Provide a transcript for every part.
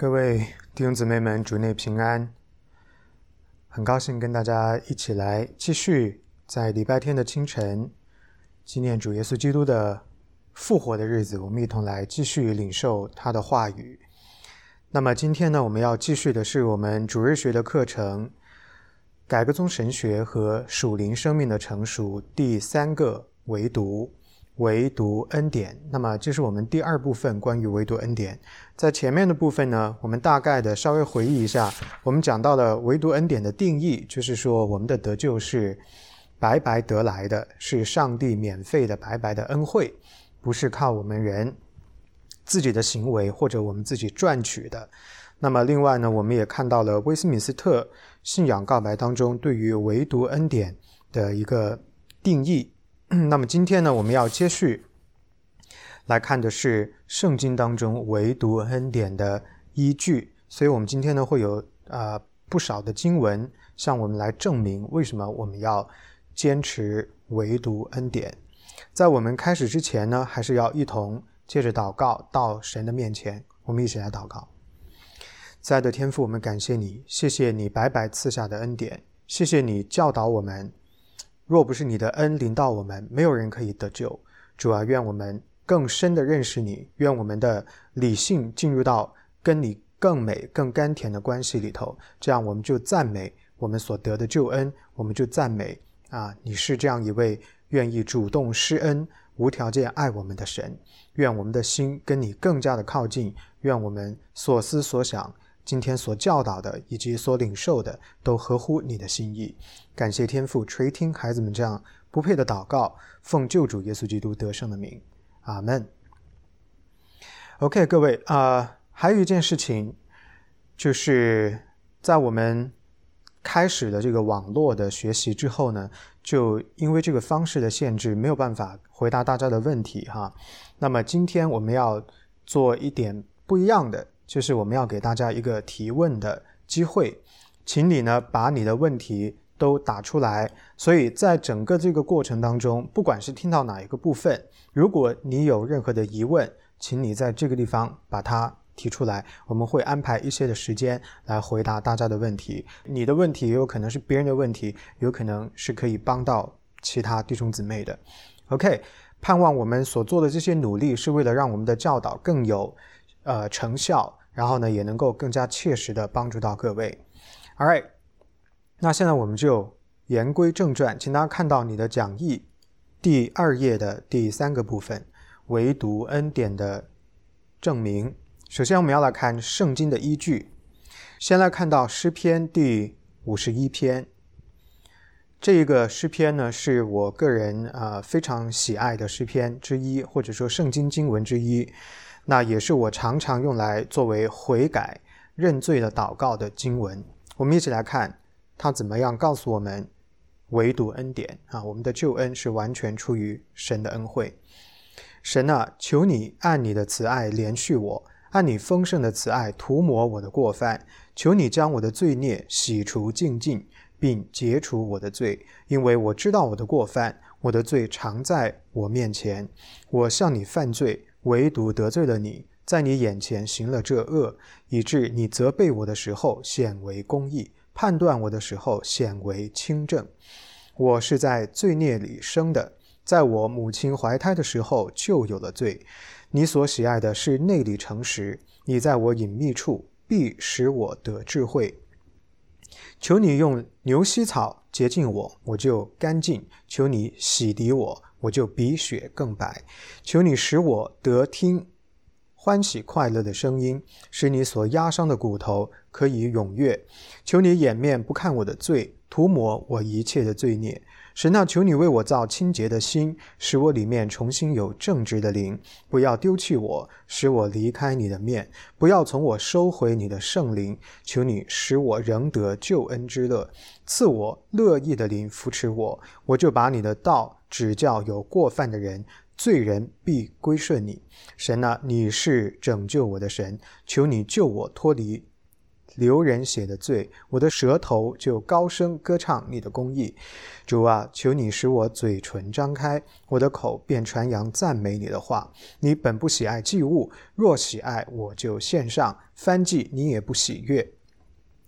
各位弟兄姊妹们，主内平安！很高兴跟大家一起来继续在礼拜天的清晨，纪念主耶稣基督的复活的日子，我们一同来继续领受他的话语。那么今天呢，我们要继续的是我们主日学的课程——改革宗神学和属灵生命的成熟第三个唯独。唯独恩典，那么这是我们第二部分关于唯独恩典。在前面的部分呢，我们大概的稍微回忆一下，我们讲到了唯独恩典的定义，就是说我们的得救是白白得来的，是上帝免费的白白的恩惠，不是靠我们人自己的行为或者我们自己赚取的。那么另外呢，我们也看到了威斯敏斯特信仰告白当中对于唯独恩典的一个定义。那么今天呢，我们要接续来看的是圣经当中唯独恩典的依据，所以我们今天呢会有啊不少的经文向我们来证明为什么我们要坚持唯独恩典。在我们开始之前呢，还是要一同借着祷告到神的面前，我们一起来祷告。亲爱的天父，我们感谢你，谢谢你白白赐下的恩典，谢谢你教导我们。若不是你的恩临到我们，没有人可以得救。主啊，愿我们更深的认识你，愿我们的理性进入到跟你更美、更甘甜的关系里头。这样，我们就赞美我们所得的救恩，我们就赞美啊，你是这样一位愿意主动施恩、无条件爱我们的神。愿我们的心跟你更加的靠近，愿我们所思所想。今天所教导的以及所领受的，都合乎你的心意。感谢天父垂听孩子们这样不配的祷告，奉救主耶稣基督得胜的名，阿门。OK，各位啊，还有一件事情，就是在我们开始的这个网络的学习之后呢，就因为这个方式的限制，没有办法回答大家的问题哈。那么今天我们要做一点不一样的。就是我们要给大家一个提问的机会，请你呢把你的问题都打出来。所以在整个这个过程当中，不管是听到哪一个部分，如果你有任何的疑问，请你在这个地方把它提出来，我们会安排一些的时间来回答大家的问题。你的问题也有可能是别人的问题，有可能是可以帮到其他弟兄姊妹的。OK，盼望我们所做的这些努力是为了让我们的教导更有呃成效。然后呢，也能够更加切实的帮助到各位。All right，那现在我们就言归正传，请大家看到你的讲义第二页的第三个部分，唯独恩典的证明。首先，我们要来看圣经的依据。先来看到诗篇第五十一篇，这一个诗篇呢，是我个人啊非常喜爱的诗篇之一，或者说圣经经文之一。那也是我常常用来作为悔改、认罪的祷告的经文。我们一起来看他怎么样告诉我们：唯独恩典啊，我们的救恩是完全出于神的恩惠。神啊，求你按你的慈爱连续我，按你丰盛的慈爱涂抹我的过犯。求你将我的罪孽洗除净尽，并解除我的罪，因为我知道我的过犯，我的罪常在我面前。我向你犯罪。唯独得罪了你，在你眼前行了这恶，以致你责备我的时候显为公义，判断我的时候显为清正。我是在罪孽里生的，在我母亲怀胎的时候就有了罪。你所喜爱的是内里诚实，你在我隐秘处必使我得智慧。求你用牛膝草洁净我，我就干净；求你洗涤我。我就比雪更白，求你使我得听欢喜快乐的声音，使你所压伤的骨头可以踊跃。求你掩面不看我的罪，涂抹我一切的罪孽。神啊，求你为我造清洁的心，使我里面重新有正直的灵。不要丢弃我，使我离开你的面；不要从我收回你的圣灵。求你使我仍得救恩之乐，赐我乐意的灵扶持我。我就把你的道。指教有过犯的人，罪人必归顺你。神啊，你是拯救我的神，求你救我脱离流人血的罪，我的舌头就高声歌唱你的公义。主啊，求你使我嘴唇张开，我的口便传扬赞美你的话。你本不喜爱祭物，若喜爱，我就献上；翻祭你也不喜悦。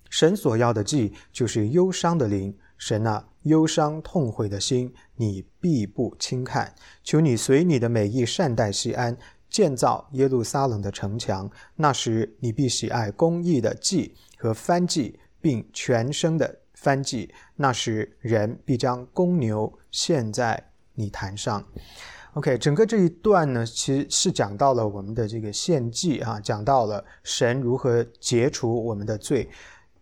神所要的祭，就是忧伤的灵。神啊，忧伤痛悔的心，你必不轻看。求你随你的美意善待西安。建造耶路撒冷的城墙，那时你必喜爱公义的祭和翻祭，并全生的翻祭。那时人必将公牛献在你坛上。OK，整个这一段呢，其实是讲到了我们的这个献祭啊，讲到了神如何解除我们的罪。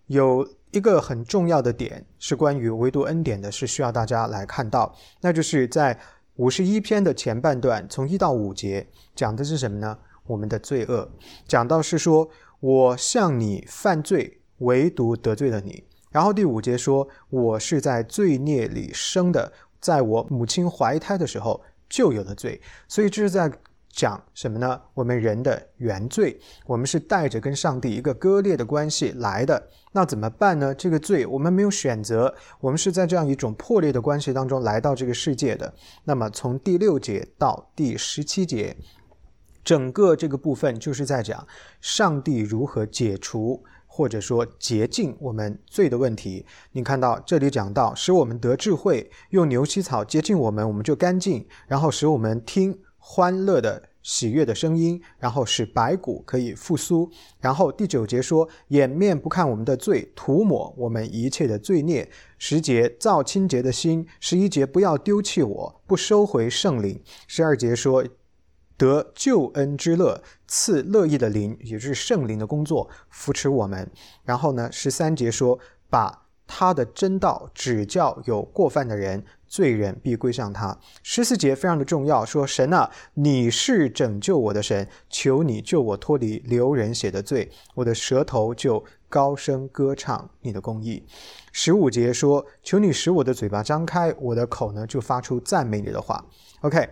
有一个很重要的点是关于唯独恩典的，是需要大家来看到，那就是在。五十一篇的前半段，从一到五节讲的是什么呢？我们的罪恶，讲到是说，我向你犯罪，唯独得罪了你。然后第五节说，我是在罪孽里生的，在我母亲怀胎的时候就有了罪。所以这是在。讲什么呢？我们人的原罪，我们是带着跟上帝一个割裂的关系来的。那怎么办呢？这个罪我们没有选择，我们是在这样一种破裂的关系当中来到这个世界的。那么从第六节到第十七节，整个这个部分就是在讲上帝如何解除或者说洁净我们罪的问题。你看到这里讲到，使我们得智慧，用牛膝草洁净我们，我们就干净，然后使我们听欢乐的。喜悦的声音，然后使白骨可以复苏。然后第九节说：“掩面不看我们的罪，涂抹我们一切的罪孽。”十节造清洁的心。十一节不要丢弃我，不收回圣灵。十二节说：“得救恩之乐，赐乐意的灵，也就是圣灵的工作扶持我们。”然后呢，十三节说：“把他的真道指教有过犯的人。”罪人必归向他。十四节非常的重要，说神啊，你是拯救我的神，求你救我脱离流人血的罪，我的舌头就高声歌唱你的公义。十五节说，求你使我的嘴巴张开，我的口呢就发出赞美你的话。OK，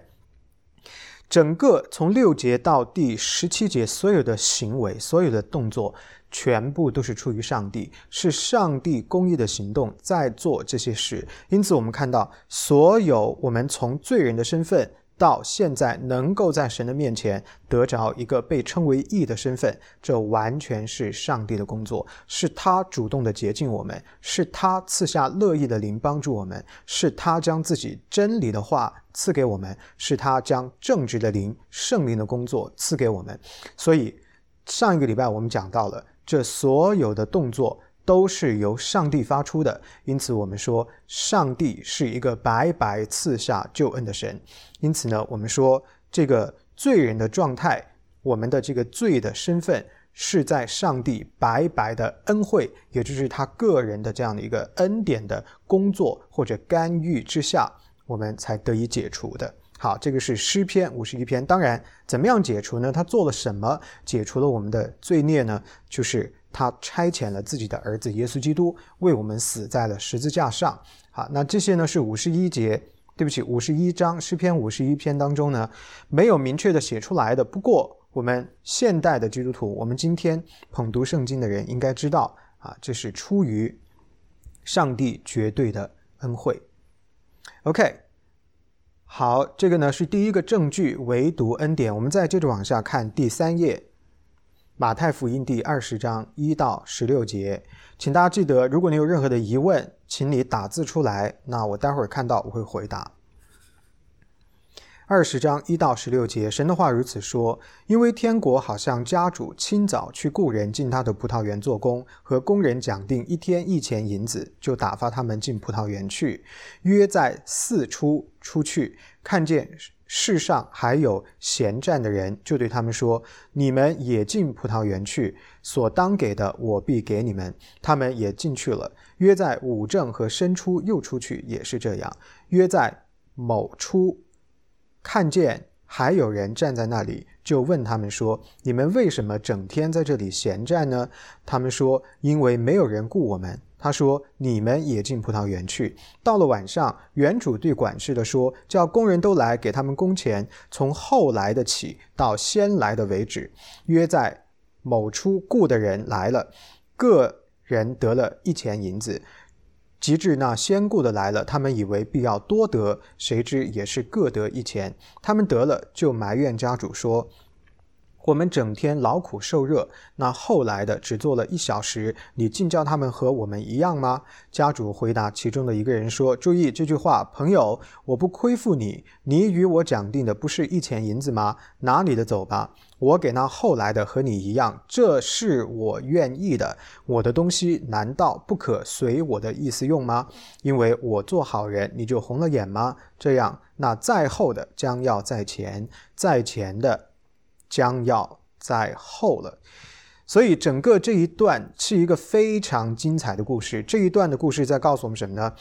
整个从六节到第十七节，所有的行为，所有的动作。全部都是出于上帝，是上帝公义的行动在做这些事。因此，我们看到所有我们从罪人的身份到现在能够在神的面前得着一个被称为义的身份，这完全是上帝的工作，是他主动的洁净我们，是他赐下乐意的灵帮助我们，是他将自己真理的话赐给我们，是他将正直的灵圣灵的工作赐给我们。所以，上一个礼拜我们讲到了。这所有的动作都是由上帝发出的，因此我们说上帝是一个白白赐下救恩的神。因此呢，我们说这个罪人的状态，我们的这个罪的身份，是在上帝白白的恩惠，也就是他个人的这样的一个恩典的工作或者干预之下，我们才得以解除的。好，这个是诗篇五十一篇。当然，怎么样解除呢？他做了什么解除了我们的罪孽呢？就是他差遣了自己的儿子耶稣基督为我们死在了十字架上。好，那这些呢是五十一节，对不起，五十一章诗篇五十一篇当中呢没有明确的写出来的。不过，我们现代的基督徒，我们今天捧读圣经的人应该知道啊，这是出于上帝绝对的恩惠。OK。好，这个呢是第一个证据，唯独恩典。我们再接着往下看第三页，《马太福音》第二十章一到十六节，请大家记得，如果你有任何的疑问，请你打字出来，那我待会儿看到我会回答。二十章一到十六节，神的话如此说：因为天国好像家主清早去雇人进他的葡萄园做工，和工人讲定一天一钱银子，就打发他们进葡萄园去。约在四出出去，看见世上还有闲站的人，就对他们说：你们也进葡萄园去，所当给的我必给你们。他们也进去了。约在五正和申出又出去，也是这样。约在某出。看见还有人站在那里，就问他们说：“你们为什么整天在这里闲站呢？”他们说：“因为没有人雇我们。”他说：“你们也进葡萄园去。”到了晚上，园主对管事的说：“叫工人都来，给他们工钱，从后来的起到先来的为止。”约在某处雇的人来了，个人得了一钱银子。及至那先雇的来了，他们以为必要多得，谁知也是各得一钱。他们得了，就埋怨家主说。我们整天劳苦受热，那后来的只做了一小时，你竟叫他们和我们一样吗？家主回答其中的一个人说：“注意这句话，朋友，我不亏负你，你与我讲定的不是一钱银子吗？拿你的走吧，我给那后来的和你一样，这是我愿意的。我的东西难道不可随我的意思用吗？因为我做好人，你就红了眼吗？这样，那在后的将要在前，在前的。”将要在后了，所以整个这一段是一个非常精彩的故事。这一段的故事在告诉我们什么呢？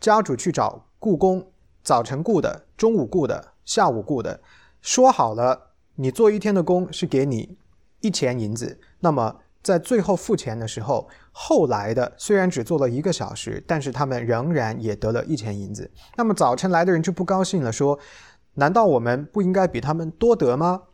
家主去找故宫，早晨雇的，中午雇的，下午雇的，说好了，你做一天的工是给你一钱银子。那么在最后付钱的时候，后来的虽然只做了一个小时，但是他们仍然也得了一钱银子。那么早晨来的人就不高兴了，说：难道我们不应该比他们多得吗？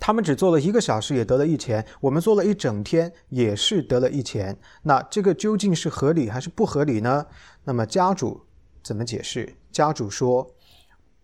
他们只做了一个小时，也得了一钱；我们做了一整天，也是得了一钱。那这个究竟是合理还是不合理呢？那么家主怎么解释？家主说：“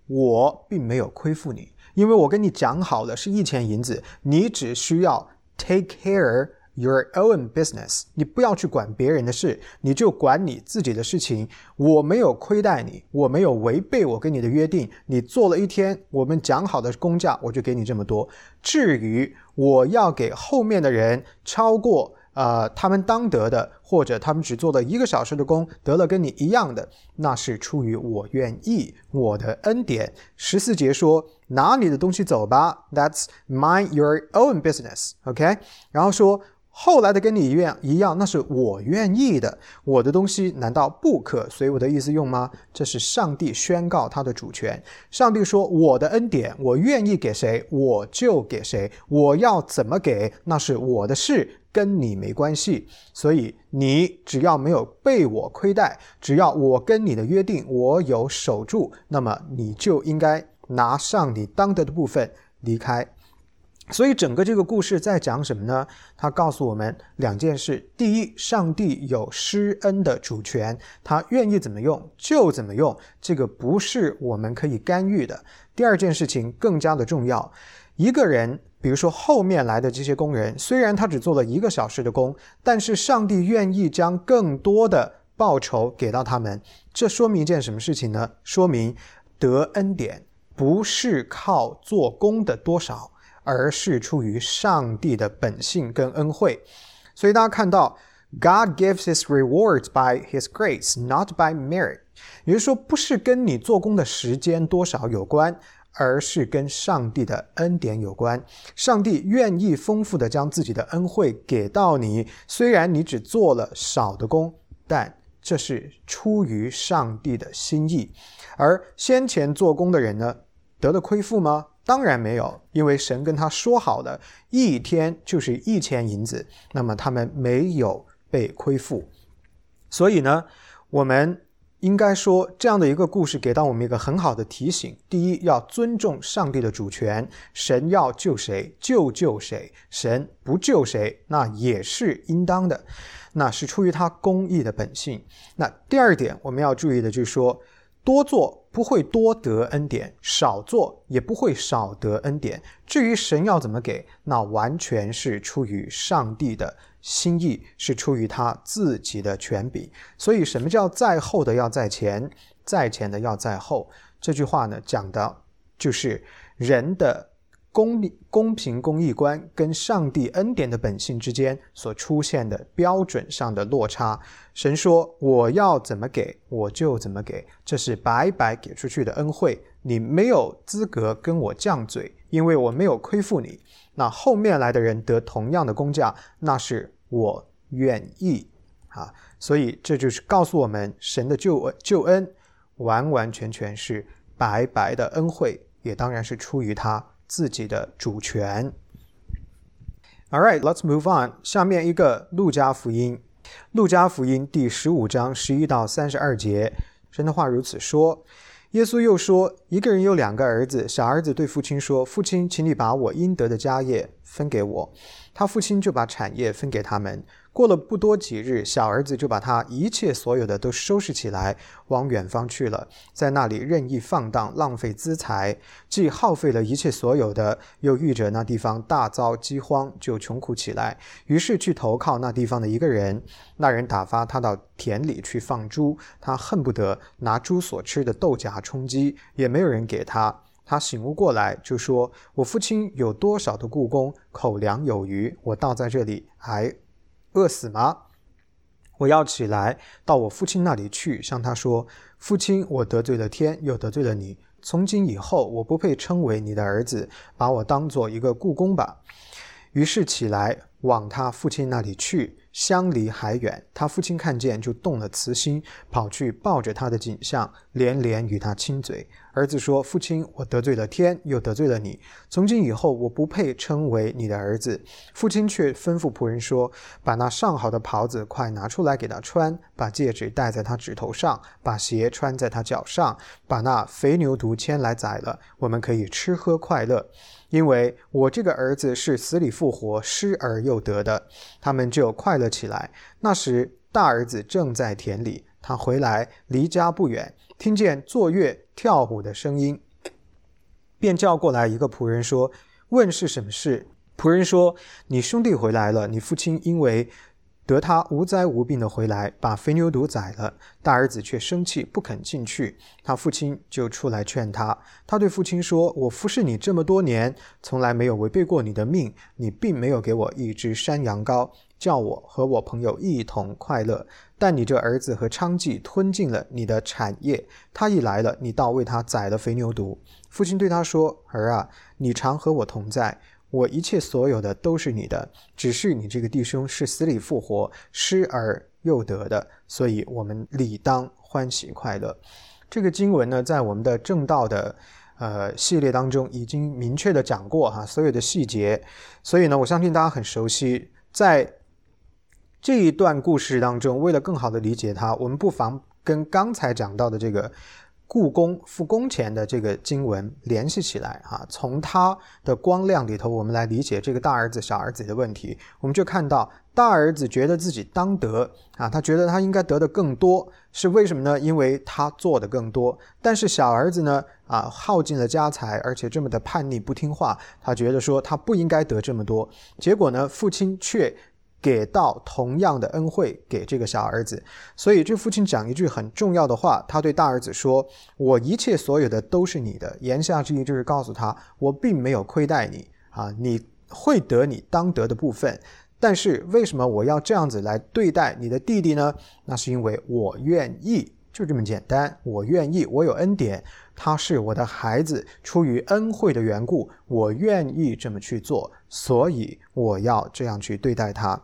我并没有亏负你，因为我跟你讲好了是一钱银子，你只需要 take care。” Your own business，你不要去管别人的事，你就管你自己的事情。我没有亏待你，我没有违背我跟你的约定。你做了一天，我们讲好的工价，我就给你这么多。至于我要给后面的人超过。呃，他们当得的，或者他们只做了一个小时的工，得了跟你一样的，那是出于我愿意，我的恩典。十四节说，拿你的东西走吧，That's mind your own business。OK，然后说。后来的跟你一样一样，那是我愿意的。我的东西难道不可随我的意思用吗？这是上帝宣告他的主权。上帝说：“我的恩典，我愿意给谁，我就给谁。我要怎么给，那是我的事，跟你没关系。所以你只要没有被我亏待，只要我跟你的约定我有守住，那么你就应该拿上你当得的部分离开。”所以整个这个故事在讲什么呢？他告诉我们两件事：第一，上帝有施恩的主权，他愿意怎么用就怎么用，这个不是我们可以干预的。第二件事情更加的重要，一个人，比如说后面来的这些工人，虽然他只做了一个小时的工，但是上帝愿意将更多的报酬给到他们，这说明一件什么事情呢？说明得恩典不是靠做工的多少。而是出于上帝的本性跟恩惠，所以大家看到，God gives His rewards by His grace, not by merit。也就是说，不是跟你做工的时间多少有关，而是跟上帝的恩典有关。上帝愿意丰富的将自己的恩惠给到你，虽然你只做了少的工，但这是出于上帝的心意。而先前做工的人呢，得了亏负吗？当然没有，因为神跟他说好的，一天就是一千银子，那么他们没有被亏负。所以呢，我们应该说这样的一个故事给到我们一个很好的提醒：第一，要尊重上帝的主权，神要救谁就救谁，神不救谁那也是应当的，那是出于他公义的本性。那第二点我们要注意的就是说。多做不会多得恩典，少做也不会少得恩典。至于神要怎么给，那完全是出于上帝的心意，是出于他自己的权柄。所以，什么叫在后的要在前，在前的要在后？这句话呢，讲的就是人的。公公平公义观跟上帝恩典的本性之间所出现的标准上的落差，神说我要怎么给我就怎么给，这是白白给出去的恩惠，你没有资格跟我犟嘴，因为我没有亏负你。那后面来的人得同样的工价，那是我愿意啊，所以这就是告诉我们，神的救恩救恩完完全全是白白的恩惠，也当然是出于他。自己的主权。All right, let's move on. 下面一个路加福音，路加福音第十五章十一到三十二节，神的话如此说。耶稣又说：“一个人有两个儿子，小儿子对父亲说：‘父亲，请你把我应得的家业分给我。他父亲就把产业分给他们。过了不多几日，小儿子就把他一切所有的都收拾起来，往远方去了，在那里任意放荡，浪费资财，既耗费了一切所有的，又遇着那地方大遭饥荒，就穷苦起来。于是去投靠那地方的一个人，那人打发他到田里去放猪，他恨不得拿猪所吃的豆荚充饥，也没有人给他。他醒悟过来，就说：“我父亲有多少的故宫，口粮有余，我倒在这里还。”饿死吗？我要起来到我父亲那里去，向他说：“父亲，我得罪了天，又得罪了你。从今以后，我不配称为你的儿子，把我当做一个故宫吧。”于是起来往他父亲那里去。相离还远，他父亲看见就动了慈心，跑去抱着他的景象，连连与他亲嘴。儿子说：“父亲，我得罪了天，又得罪了你。从今以后，我不配称为你的儿子。”父亲却吩咐仆人说：“把那上好的袍子快拿出来给他穿，把戒指戴在他指头上，把鞋穿在他脚上，把那肥牛犊牵来宰了，我们可以吃喝快乐。因为我这个儿子是死里复活、失而又得的。”他们就快乐起来。那时，大儿子正在田里，他回来离家不远。听见坐月跳舞的声音，便叫过来一个仆人说：“问是什么事？”仆人说：“你兄弟回来了。你父亲因为得他无灾无病的回来，把肥牛犊宰了。大儿子却生气，不肯进去。他父亲就出来劝他。他对父亲说：‘我服侍你这么多年，从来没有违背过你的命。你并没有给我一只山羊羔。’”叫我和我朋友一同快乐，但你这儿子和娼妓吞尽了你的产业。他一来了，你倒为他宰了肥牛犊。父亲对他说：“儿啊，你常和我同在，我一切所有的都是你的。只是你这个弟兄是死里复活、失而又得的，所以我们理当欢喜快乐。”这个经文呢，在我们的正道的呃系列当中已经明确的讲过哈，所有的细节，所以呢，我相信大家很熟悉，在。这一段故事当中，为了更好的理解它，我们不妨跟刚才讲到的这个故宫复工前的这个经文联系起来啊。从它的光亮里头，我们来理解这个大儿子、小儿子的问题。我们就看到大儿子觉得自己当得啊，他觉得他应该得的更多，是为什么呢？因为他做的更多。但是小儿子呢，啊，耗尽了家财，而且这么的叛逆不听话，他觉得说他不应该得这么多。结果呢，父亲却。给到同样的恩惠给这个小儿子，所以这父亲讲一句很重要的话，他对大儿子说：“我一切所有的都是你的。”言下之意就是告诉他，我并没有亏待你啊，你会得你当得的部分。但是为什么我要这样子来对待你的弟弟呢？那是因为我愿意，就这么简单，我愿意，我有恩典。他是我的孩子，出于恩惠的缘故，我愿意这么去做，所以我要这样去对待他。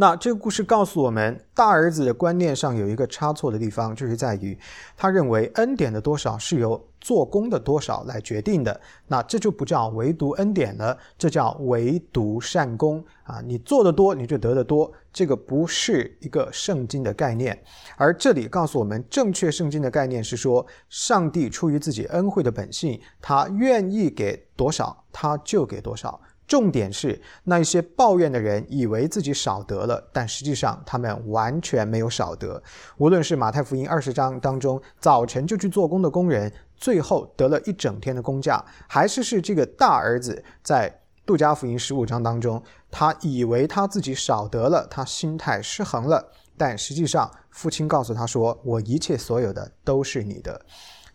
那这个故事告诉我们，大儿子的观念上有一个差错的地方，就是在于他认为恩典的多少是由做工的多少来决定的。那这就不叫唯独恩典了，这叫唯独善功啊！你做的多，你就得的多。这个不是一个圣经的概念。而这里告诉我们，正确圣经的概念是说，上帝出于自己恩惠的本性，他愿意给多少，他就给多少。重点是那一些抱怨的人以为自己少得了，但实际上他们完全没有少得。无论是马太福音二十章当中早晨就去做工的工人，最后得了一整天的工价，还是是这个大儿子在杜家福音十五章当中，他以为他自己少得了，他心态失衡了，但实际上父亲告诉他说：“我一切所有的都是你的。”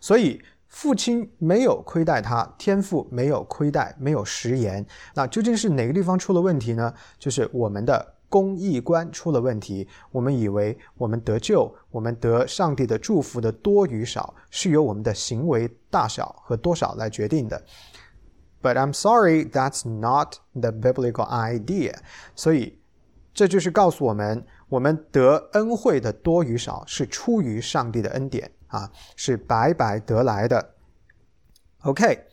所以。父亲没有亏待他，天父没有亏待，没有食言。那究竟是哪个地方出了问题呢？就是我们的公益观出了问题。我们以为我们得救，我们得上帝的祝福的多与少，是由我们的行为大小和多少来决定的。But I'm sorry, that's not the biblical idea. 所以这就是告诉我们，我们得恩惠的多与少是出于上帝的恩典。啊，是白白得来的。OK，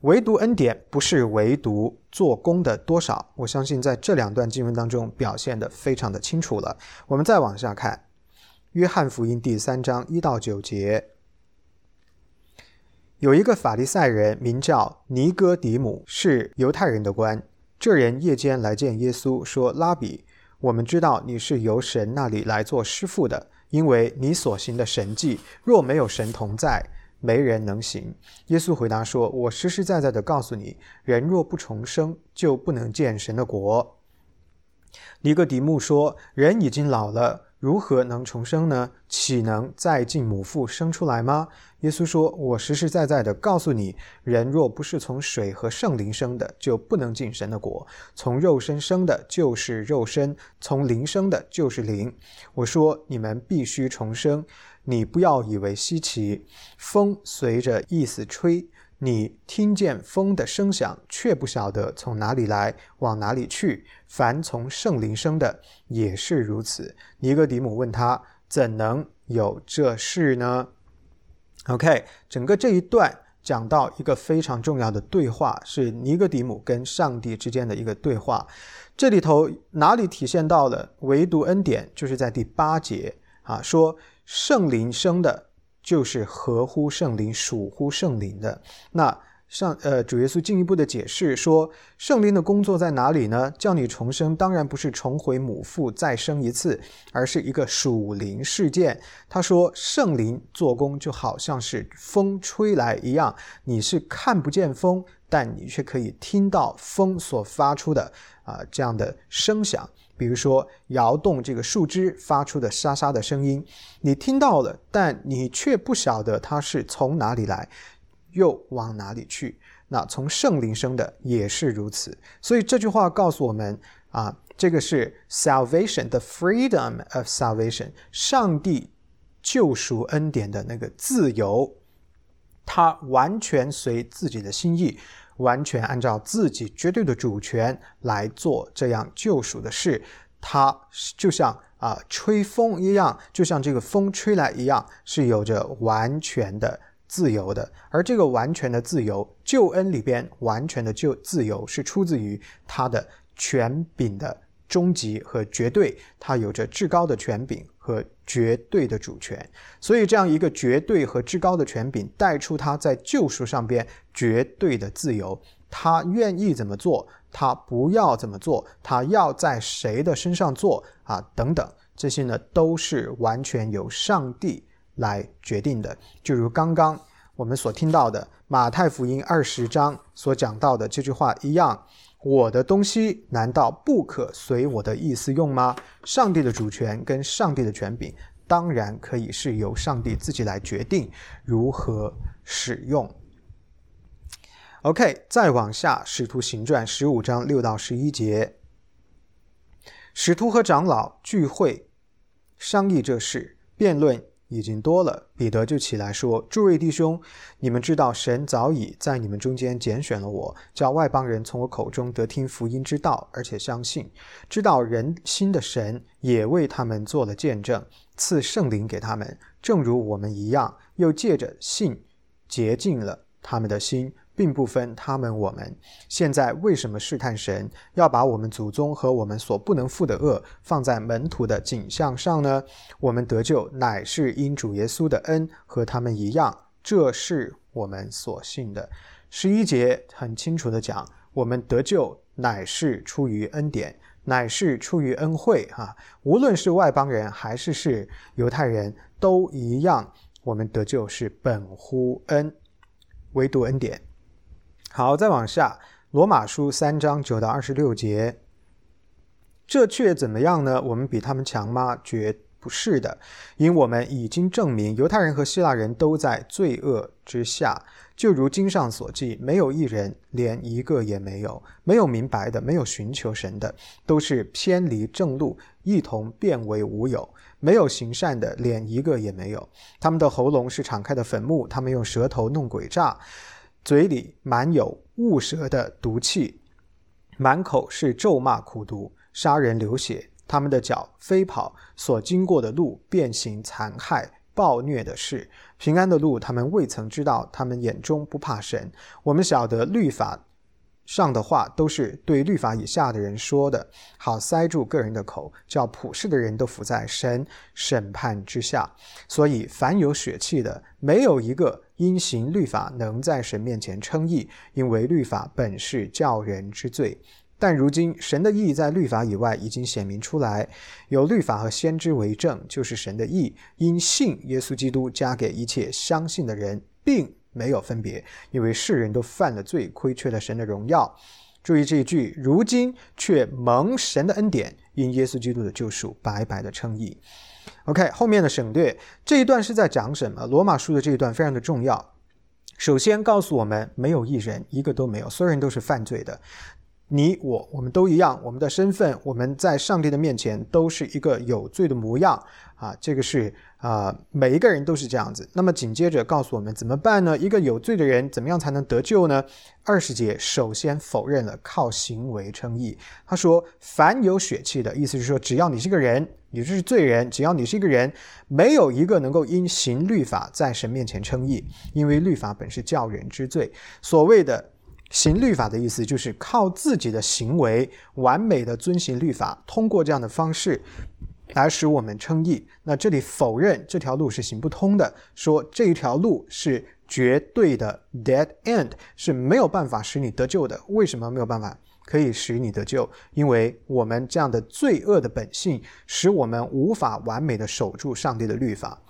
唯独恩典不是唯独做工的多少。我相信在这两段经文当中表现的非常的清楚了。我们再往下看，《约翰福音》第三章一到九节，有一个法利赛人名叫尼哥底母，是犹太人的官。这人夜间来见耶稣，说：“拉比，我们知道你是由神那里来做师傅的，因为你所行的神迹，若没有神同在，没人能行。”耶稣回答说：“我实实在在的告诉你，人若不重生，就不能见神的国。”尼哥底木说：“人已经老了。”如何能重生呢？岂能再进母腹生出来吗？耶稣说：“我实实在在的告诉你，人若不是从水和圣灵生的，就不能进神的国。从肉身生的，就是肉身；从灵生的，就是灵。我说你们必须重生。你不要以为稀奇，风随着意思吹。”你听见风的声响，却不晓得从哪里来，往哪里去。凡从圣灵生的，也是如此。尼哥底母问他：“怎能有这事呢？”OK，整个这一段讲到一个非常重要的对话，是尼哥底母跟上帝之间的一个对话。这里头哪里体现到了唯独恩典？就是在第八节啊，说圣灵生的。就是合乎圣灵、属乎圣灵的。那上呃，主耶稣进一步的解释说，圣灵的工作在哪里呢？叫你重生，当然不是重回母腹再生一次，而是一个属灵事件。他说，圣灵做工就好像是风吹来一样，你是看不见风，但你却可以听到风所发出的啊这样的声响。比如说，摇动这个树枝发出的沙沙的声音，你听到了，但你却不晓得它是从哪里来，又往哪里去。那从圣灵生的也是如此。所以这句话告诉我们啊，这个是 salvation，the freedom of salvation，上帝救赎恩典的那个自由，它完全随自己的心意。完全按照自己绝对的主权来做这样救赎的事，它就像啊吹风一样，就像这个风吹来一样，是有着完全的自由的。而这个完全的自由，救恩里边完全的救自由，是出自于他的权柄的终极和绝对，他有着至高的权柄和。绝对的主权，所以这样一个绝对和至高的权柄带出他在救赎上边绝对的自由。他愿意怎么做，他不要怎么做，他要在谁的身上做啊？等等，这些呢都是完全由上帝来决定的。就如刚刚我们所听到的马太福音二十章所讲到的这句话一样。我的东西难道不可随我的意思用吗？上帝的主权跟上帝的权柄，当然可以是由上帝自己来决定如何使用。OK，再往下，《使徒行传》十五章六到十一节，使徒和长老聚会商议这事，辩论。已经多了，彼得就起来说：“诸位弟兄，你们知道神早已在你们中间拣选了我，叫外邦人从我口中得听福音之道，而且相信。知道人心的神也为他们做了见证，赐圣灵给他们，正如我们一样，又借着信洁净了他们的心。”并不分他们我们。现在为什么试探神，要把我们祖宗和我们所不能负的恶放在门徒的景象上呢？我们得救乃是因主耶稣的恩，和他们一样，这是我们所信的。十一节很清楚的讲，我们得救乃是出于恩典，乃是出于恩惠。哈，无论是外邦人还是是犹太人都一样，我们得救是本乎恩，唯独恩典。好，再往下，《罗马书》三章九到二十六节，这却怎么样呢？我们比他们强吗？绝不是的，因我们已经证明，犹太人和希腊人都在罪恶之下，就如经上所记，没有一人，连一个也没有，没有明白的，没有寻求神的，都是偏离正路，一同变为无有；没有行善的，连一个也没有。他们的喉咙是敞开的坟墓，他们用舌头弄诡诈。嘴里满有雾蛇的毒气，满口是咒骂、苦毒、杀人、流血。他们的脚飞跑，所经过的路变形、残害、暴虐的事。平安的路，他们未曾知道。他们眼中不怕神。我们晓得律法。上的话都是对律法以下的人说的，好塞住个人的口，叫普世的人都伏在神审判之下。所以凡有血气的，没有一个因行律法能在神面前称义，因为律法本是叫人之罪。但如今神的意在律法以外已经显明出来，有律法和先知为证，就是神的意，因信耶稣基督加给一切相信的人，并没有分别，因为世人都犯了罪，亏缺了神的荣耀。注意这一句，如今却蒙神的恩典，因耶稣基督的救赎，白白的称义。OK，后面的省略这一段是在讲什么？罗马书的这一段非常的重要。首先告诉我们，没有一人，一个都没有，所有人都是犯罪的。你我我们都一样，我们的身份，我们在上帝的面前都是一个有罪的模样啊！这个是啊，每一个人都是这样子。那么紧接着告诉我们怎么办呢？一个有罪的人怎么样才能得救呢？二十节首先否认了靠行为称义。他说：“凡有血气的，意思是说，只要你是个人，你就是罪人；只要你是一个人，没有一个能够因行律法在神面前称义，因为律法本是叫人之罪。所谓的。”行律法的意思就是靠自己的行为完美的遵行律法，通过这样的方式来使我们称义。那这里否认这条路是行不通的，说这一条路是绝对的 dead end，是没有办法使你得救的。为什么没有办法可以使你得救？因为我们这样的罪恶的本性，使我们无法完美的守住上帝的律法。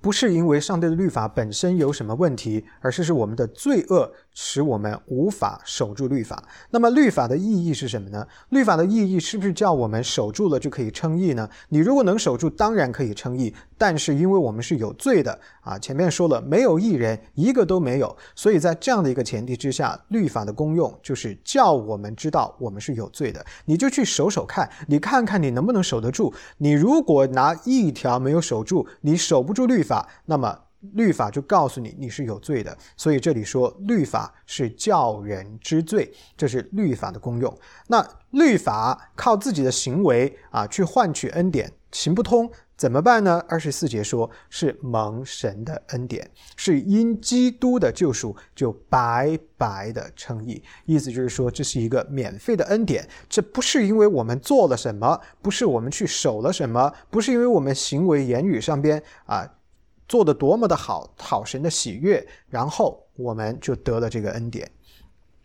不是因为上帝的律法本身有什么问题，而是是我们的罪恶使我们无法守住律法。那么律法的意义是什么呢？律法的意义是不是叫我们守住了就可以称义呢？你如果能守住，当然可以称义。但是因为我们是有罪的啊，前面说了没有一人，一个都没有。所以在这样的一个前提之下，律法的功用就是叫我们知道我们是有罪的。你就去守守看，你看看你能不能守得住。你如果拿一条没有守住，你守不住律法。法，那么律法就告诉你你是有罪的，所以这里说律法是叫人知罪，这是律法的功用。那律法靠自己的行为啊去换取恩典行不通，怎么办呢？二十四节说是蒙神的恩典，是因基督的救赎就白白的称义，意思就是说这是一个免费的恩典，这不是因为我们做了什么，不是我们去守了什么，不是因为我们行为言语上边啊。做的多么的好，讨神的喜悦，然后我们就得了这个恩典，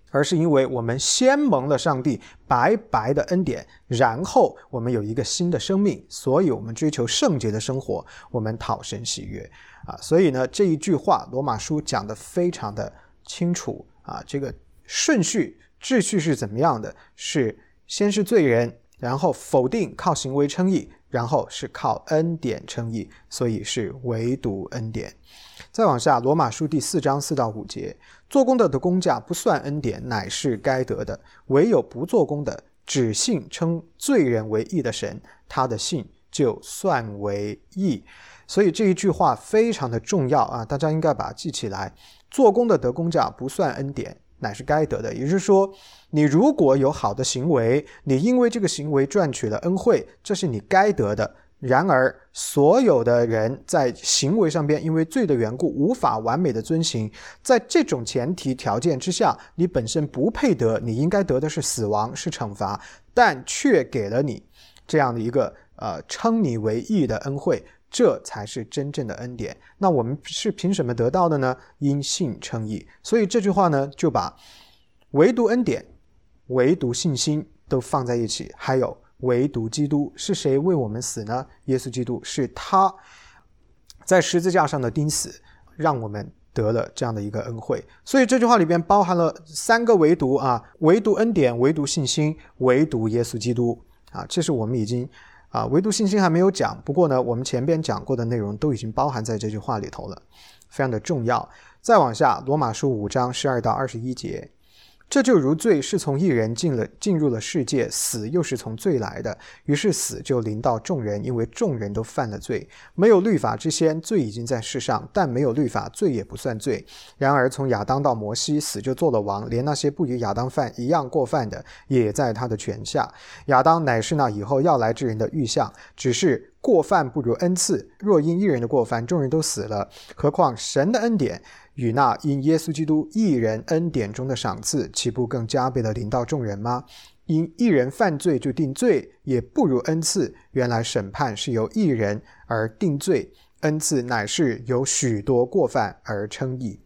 而是因为我们先蒙了上帝白白的恩典，然后我们有一个新的生命，所以我们追求圣洁的生活，我们讨神喜悦啊。所以呢，这一句话，罗马书讲的非常的清楚啊，这个顺序秩序是怎么样的？是先是罪人，然后否定靠行为称义。然后是靠恩典称义，所以是唯独恩典。再往下，罗马书第四章四到五节：做工的的工价不算恩典，乃是该得的；唯有不做工的，只信称罪人为义的神，他的信就算为义。所以这一句话非常的重要啊，大家应该把它记起来。做工的得工价不算恩典。乃是该得的，也就是说，你如果有好的行为，你因为这个行为赚取了恩惠，这是你该得的。然而，所有的人在行为上边因为罪的缘故无法完美的遵行，在这种前提条件之下，你本身不配得，你应该得的是死亡，是惩罚，但却给了你这样的一个呃称你为义的恩惠。这才是真正的恩典。那我们是凭什么得到的呢？因信称义。所以这句话呢，就把唯独恩典、唯独信心都放在一起。还有唯独基督是谁为我们死呢？耶稣基督是他在十字架上的钉死，让我们得了这样的一个恩惠。所以这句话里边包含了三个唯独啊：唯独恩典、唯独信心、唯独耶稣基督啊。这是我们已经。啊，唯独信心还没有讲。不过呢，我们前边讲过的内容都已经包含在这句话里头了，非常的重要。再往下，罗马书五章十二到二十一节。这就如罪是从一人进了进入了世界，死又是从罪来的，于是死就临到众人，因为众人都犯了罪。没有律法之先，罪已经在世上，但没有律法，罪也不算罪。然而从亚当到摩西，死就做了王，连那些不与亚当犯一样过犯的，也在他的权下。亚当乃是那以后要来之人的预像，只是过犯不如恩赐。若因一人的过犯，众人都死了，何况神的恩典？与那因耶稣基督一人恩典中的赏赐，岂不更加倍的临到众人吗？因一人犯罪就定罪，也不如恩赐。原来审判是由一人而定罪，恩赐乃是由许多过犯而称义。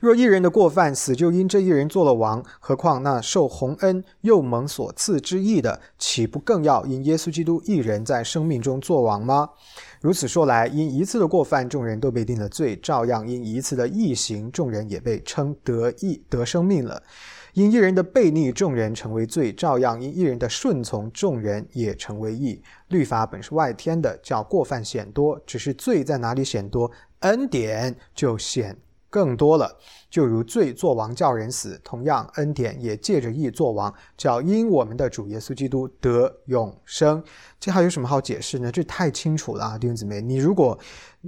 若一人的过犯死就因这一人做了王，何况那受洪恩又蒙所赐之义的，岂不更要因耶稣基督一人在生命中作王吗？如此说来，因一次的过犯，众人都被定了罪；照样因一次的义行，众人也被称得义得生命了。因一人的悖逆，众人成为罪；照样因一人的顺从，众人也成为义。律法本是外天的，叫过犯显多；只是罪在哪里显多，恩典就显。更多了，就如罪作王叫人死，同样恩典也借着义作王，叫因我们的主耶稣基督得永生。这还有什么好解释呢？这太清楚了啊，弟兄姊妹，你如果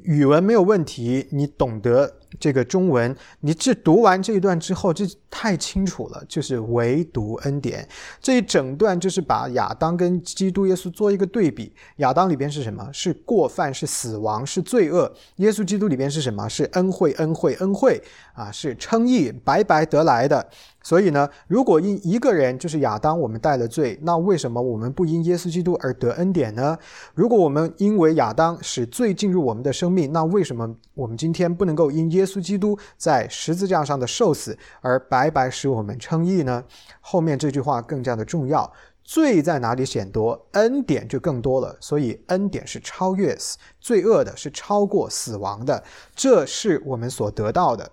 语文没有问题，你懂得。这个中文，你这读完这一段之后，这太清楚了，就是唯独恩典这一整段，就是把亚当跟基督耶稣做一个对比。亚当里边是什么？是过犯，是死亡，是罪恶。耶稣基督里边是什么？是恩惠，恩惠，恩惠啊，是称义，白白得来的。所以呢，如果因一个人就是亚当，我们带了罪，那为什么我们不因耶稣基督而得恩典呢？如果我们因为亚当使罪进入我们的生命，那为什么我们今天不能够因耶稣基督在十字架上的受死而白白使我们称义呢？后面这句话更加的重要：罪在哪里显多，恩典就更多了。所以恩典是超越死罪恶的，是超过死亡的，这是我们所得到的。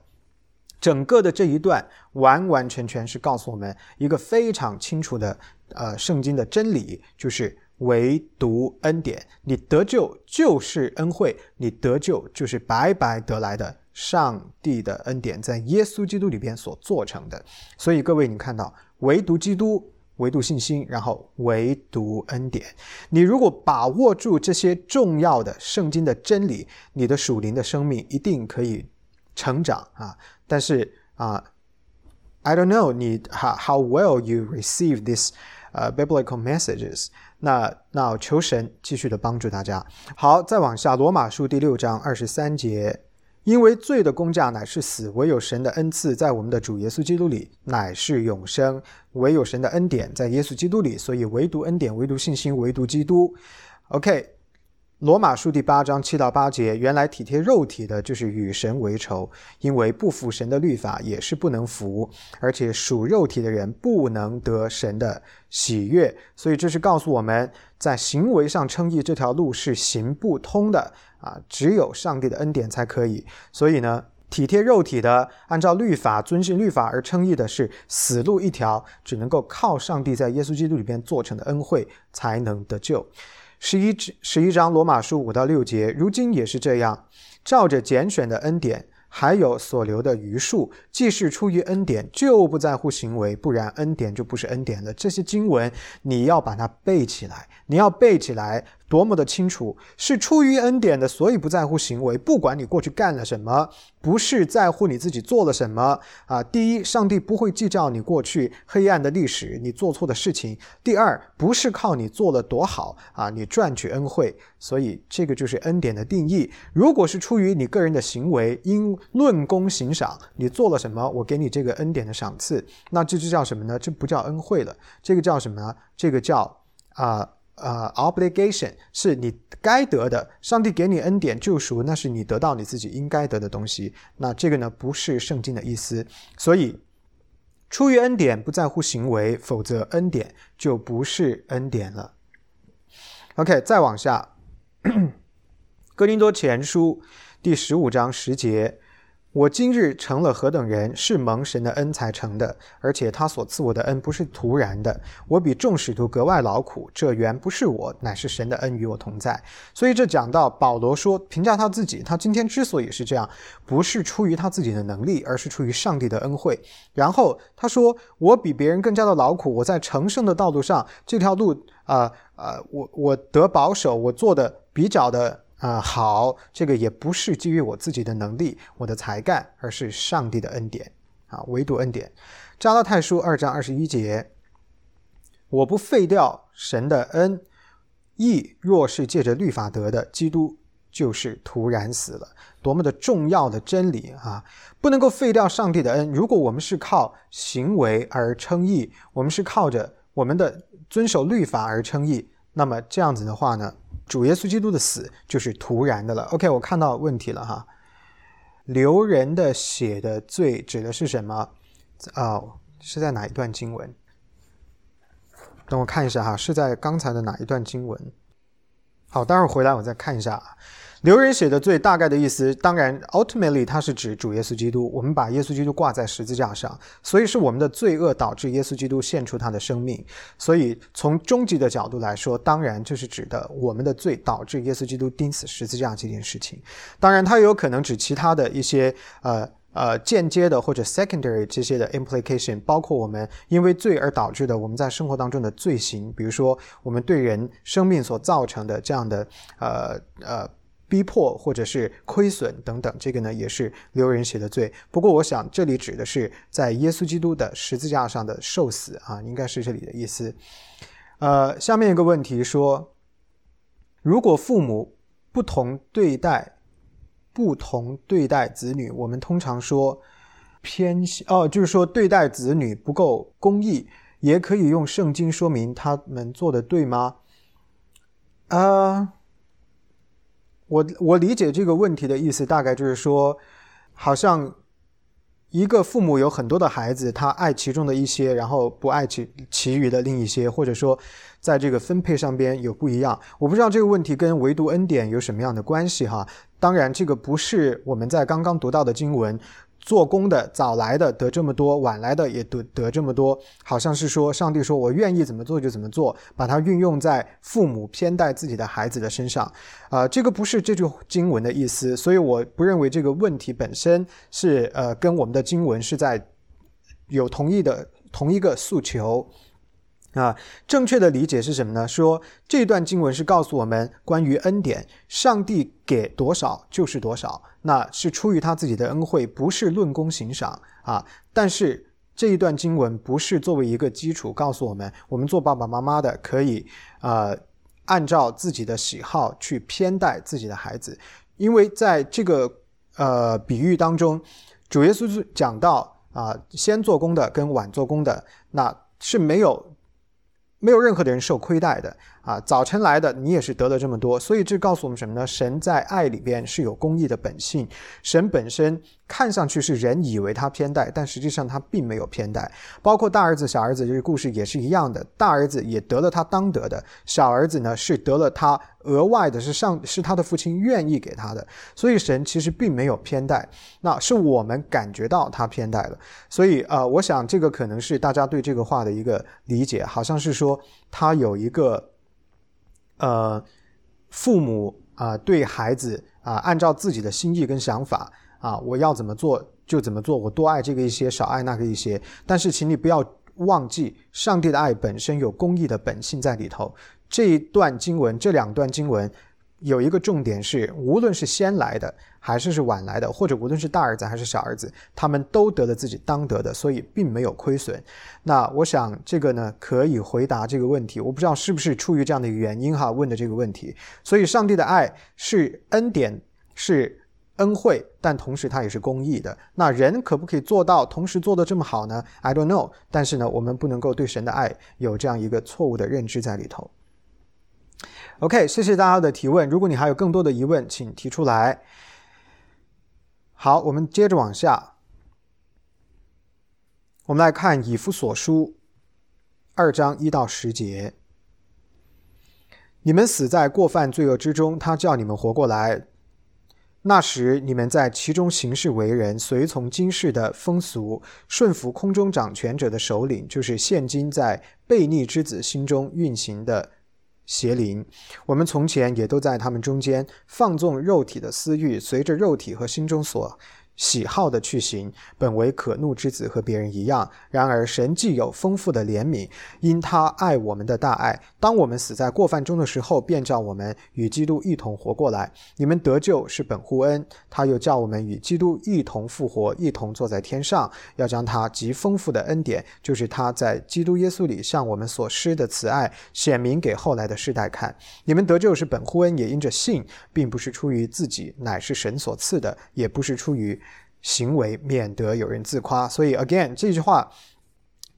整个的这一段完完全全是告诉我们一个非常清楚的，呃，圣经的真理，就是唯独恩典，你得救就是恩惠，你得救就是白白得来的上帝的恩典，在耶稣基督里边所做成的。所以各位，你看到唯独基督，唯独信心，然后唯独恩典。你如果把握住这些重要的圣经的真理，你的属灵的生命一定可以成长啊。但是啊，I don't know 你 how how well you receive this 呃 biblical messages。那那求神继续的帮助大家。好，再往下，罗马书第六章二十三节，因为罪的工价乃是死，唯有神的恩赐在我们的主耶稣基督里乃是永生，唯有神的恩典在耶稣基督里，所以唯独恩典，唯独信心，唯独基督。OK。罗马书第八章七到八节，原来体贴肉体的，就是与神为仇，因为不服神的律法也是不能服，而且属肉体的人不能得神的喜悦，所以这是告诉我们在行为上称义这条路是行不通的啊，只有上帝的恩典才可以。所以呢，体贴肉体的，按照律法遵循律法而称义的是死路一条，只能够靠上帝在耶稣基督里边做成的恩惠才能得救。十一至十一章罗马书五到六节，如今也是这样，照着拣选的恩典，还有所留的余数，既是出于恩典，就不在乎行为，不然恩典就不是恩典了。这些经文你要把它背起来，你要背起来。多么的清楚，是出于恩典的，所以不在乎行为。不管你过去干了什么，不是在乎你自己做了什么啊。第一，上帝不会计较你过去黑暗的历史，你做错的事情。第二，不是靠你做了多好啊，你赚取恩惠。所以这个就是恩典的定义。如果是出于你个人的行为，因论功行赏，你做了什么，我给你这个恩典的赏赐，那这就叫什么呢？这不叫恩惠了，这个叫什么呢？这个叫啊。呃，obligation 是你该得的，上帝给你恩典救赎，那是你得到你自己应该得的东西。那这个呢，不是圣经的意思。所以，出于恩典不在乎行为，否则恩典就不是恩典了。OK，再往下，《哥林多前书》第十五章十节。我今日成了何等人，是蒙神的恩才成的，而且他所赐我的恩不是徒然的。我比众使徒格外劳苦，这原不是我，乃是神的恩与我同在。所以这讲到保罗说，评价他自己，他今天之所以是这样，不是出于他自己的能力，而是出于上帝的恩惠。然后他说，我比别人更加的劳苦，我在成圣的道路上，这条路啊啊，我我得保守，我做的比较的。啊，好，这个也不是基于我自己的能力、我的才干，而是上帝的恩典啊，唯独恩典。加拉太书二章二十一节，我不废掉神的恩，义若是借着律法得的，基督就是突然死了。多么的重要的真理啊！不能够废掉上帝的恩。如果我们是靠行为而称义，我们是靠着我们的遵守律法而称义，那么这样子的话呢？主耶稣基督的死就是突然的了。OK，我看到问题了哈。流人的血的罪指的是什么？哦，是在哪一段经文？等我看一下哈，是在刚才的哪一段经文？好，待会儿回来我再看一下。留人写的罪大概的意思，当然，ultimately 它是指主耶稣基督。我们把耶稣基督挂在十字架上，所以是我们的罪恶导致耶稣基督献出他的生命。所以从终极的角度来说，当然就是指的我们的罪导致耶稣基督钉死十字架这件事情。当然，它也有可能指其他的一些呃呃间接的或者 secondary 这些的 implication，包括我们因为罪而导致的我们在生活当中的罪行，比如说我们对人生命所造成的这样的呃呃。逼迫或者是亏损等等，这个呢也是流人血的罪。不过，我想这里指的是在耶稣基督的十字架上的受死啊，应该是这里的意思。呃，下面一个问题说，如果父母不同对待不同对待子女，我们通常说偏哦，就是说对待子女不够公义，也可以用圣经说明他们做的对吗？啊。我我理解这个问题的意思，大概就是说，好像一个父母有很多的孩子，他爱其中的一些，然后不爱其其余的另一些，或者说在这个分配上边有不一样。我不知道这个问题跟唯独恩典有什么样的关系哈。当然，这个不是我们在刚刚读到的经文。做工的早来的得这么多，晚来的也得得这么多，好像是说上帝说我愿意怎么做就怎么做，把它运用在父母偏待自己的孩子的身上，啊，这个不是这句经文的意思，所以我不认为这个问题本身是呃跟我们的经文是在有同一的同一个诉求。啊，正确的理解是什么呢？说这段经文是告诉我们关于恩典，上帝给多少就是多少，那是出于他自己的恩惠，不是论功行赏啊。但是这一段经文不是作为一个基础告诉我们，我们做爸爸妈妈的可以呃按照自己的喜好去偏待自己的孩子，因为在这个呃比喻当中，主耶稣讲到啊，先做工的跟晚做工的，那是没有。没有任何的人受亏待的。啊，早晨来的你也是得了这么多，所以这告诉我们什么呢？神在爱里边是有公义的本性。神本身看上去是人以为他偏待，但实际上他并没有偏待。包括大儿子、小儿子这个故事也是一样的，大儿子也得了他当得的，小儿子呢是得了他额外的，是上是他的父亲愿意给他的。所以神其实并没有偏待，那是我们感觉到他偏待了。所以呃，我想这个可能是大家对这个话的一个理解，好像是说他有一个。呃，父母啊，对孩子啊，按照自己的心意跟想法啊，我要怎么做就怎么做，我多爱这个一些，少爱那个一些。但是，请你不要忘记，上帝的爱本身有公义的本性在里头。这一段经文，这两段经文。有一个重点是，无论是先来的还是是晚来的，或者无论是大儿子还是小儿子，他们都得了自己当得的，所以并没有亏损。那我想这个呢，可以回答这个问题。我不知道是不是出于这样的一个原因哈，问的这个问题。所以，上帝的爱是恩典，是恩惠，但同时它也是公义的。那人可不可以做到同时做的这么好呢？I don't know。但是呢，我们不能够对神的爱有这样一个错误的认知在里头。OK，谢谢大家的提问。如果你还有更多的疑问，请提出来。好，我们接着往下，我们来看以弗所书二章一到十节：你们死在过犯罪恶之中，他叫你们活过来。那时你们在其中行事为人，随从今世的风俗，顺服空中掌权者的首领，就是现今在悖逆之子心中运行的。邪灵，我们从前也都在他们中间放纵肉体的私欲，随着肉体和心中所。喜好的去行，本为可怒之子，和别人一样。然而神既有丰富的怜悯，因他爱我们的大爱，当我们死在过犯中的时候，便叫我们与基督一同活过来。你们得救是本乎恩，他又叫我们与基督一同复活，一同坐在天上，要将他极丰富的恩典，就是他在基督耶稣里向我们所施的慈爱，显明给后来的世代看。你们得救是本乎恩，也因着信，并不是出于自己，乃是神所赐的，也不是出于。行为免得有人自夸，所以 again 这句话